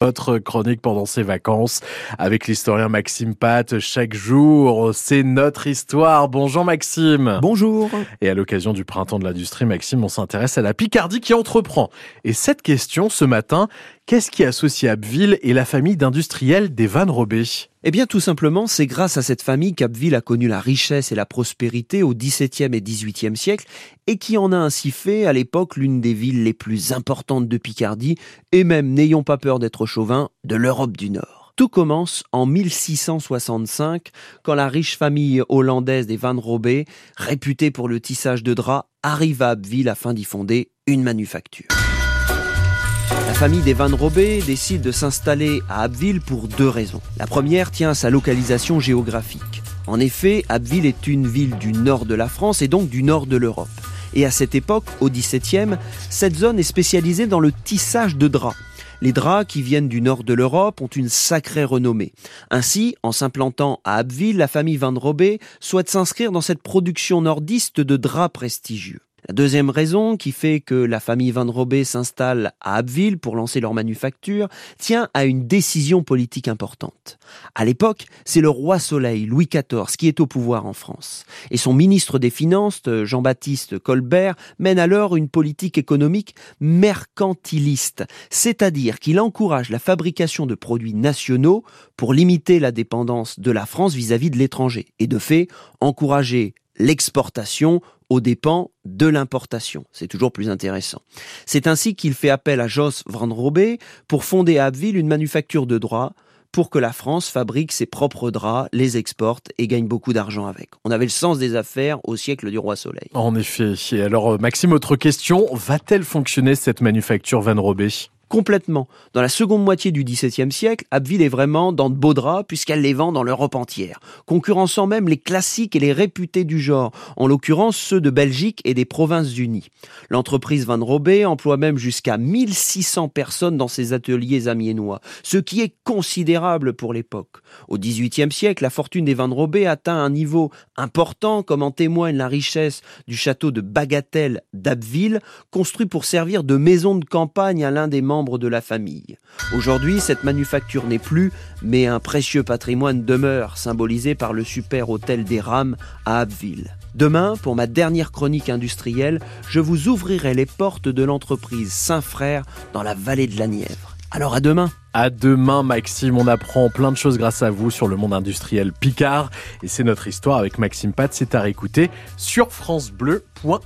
Votre chronique pendant ses vacances avec l'historien Maxime Pat. Chaque jour, c'est notre histoire. Bonjour Maxime. Bonjour. Et à l'occasion du printemps de l'industrie, Maxime, on s'intéresse à la Picardie qui entreprend. Et cette question, ce matin, qu'est-ce qui associe Abbeville et la famille d'industriels des Van Robé eh bien, tout simplement, c'est grâce à cette famille qu'Abbeville a connu la richesse et la prospérité au XVIIe et XVIIIe siècle et qui en a ainsi fait, à l'époque, l'une des villes les plus importantes de Picardie et même, n'ayons pas peur d'être chauvin, de l'Europe du Nord. Tout commence en 1665, quand la riche famille hollandaise des Van Robé, réputée pour le tissage de draps, arrive à Abbeville afin d'y fonder une manufacture. La famille des Van Robé décide de s'installer à Abbeville pour deux raisons. La première tient à sa localisation géographique. En effet, Abbeville est une ville du nord de la France et donc du nord de l'Europe. Et à cette époque, au XVIIe, cette zone est spécialisée dans le tissage de draps. Les draps qui viennent du nord de l'Europe ont une sacrée renommée. Ainsi, en s'implantant à Abbeville, la famille Van Robé souhaite s'inscrire dans cette production nordiste de draps prestigieux. La deuxième raison qui fait que la famille Van Robé s'installe à Abbeville pour lancer leur manufacture tient à une décision politique importante. À l'époque, c'est le roi Soleil, Louis XIV, qui est au pouvoir en France. Et son ministre des Finances, Jean-Baptiste Colbert, mène alors une politique économique mercantiliste, c'est-à-dire qu'il encourage la fabrication de produits nationaux pour limiter la dépendance de la France vis-à-vis -vis de l'étranger, et de fait encourager l'exportation aux dépens de l'importation. C'est toujours plus intéressant. C'est ainsi qu'il fait appel à Jos Van Robé pour fonder à Abbeville une manufacture de draps pour que la France fabrique ses propres draps, les exporte et gagne beaucoup d'argent avec. On avait le sens des affaires au siècle du roi Soleil. En effet. alors, euh, Maxime, autre question. Va-t-elle fonctionner cette manufacture Van Robé complètement. Dans la seconde moitié du XVIIe siècle, Abbeville est vraiment dans de beaux draps puisqu'elle les vend dans l'Europe entière, concurrençant même les classiques et les réputés du genre, en l'occurrence ceux de Belgique et des Provinces-Unies. L'entreprise Van Robé emploie même jusqu'à 1600 personnes dans ses ateliers amiénois, ce qui est considérable pour l'époque. Au XVIIIe siècle, la fortune des Van Robé atteint un niveau important, comme en témoigne la richesse du château de Bagatelle d'Abbeville, construit pour servir de maison de campagne à l'un des de la famille. Aujourd'hui, cette manufacture n'est plus, mais un précieux patrimoine demeure, symbolisé par le super hôtel des Rames à Abbeville. Demain, pour ma dernière chronique industrielle, je vous ouvrirai les portes de l'entreprise Saint-Frère dans la vallée de la Nièvre. Alors à demain à demain, Maxime. On apprend plein de choses grâce à vous sur le monde industriel Picard. Et c'est notre histoire avec Maxime Pat. C'est à réécouter sur FranceBleu.fr.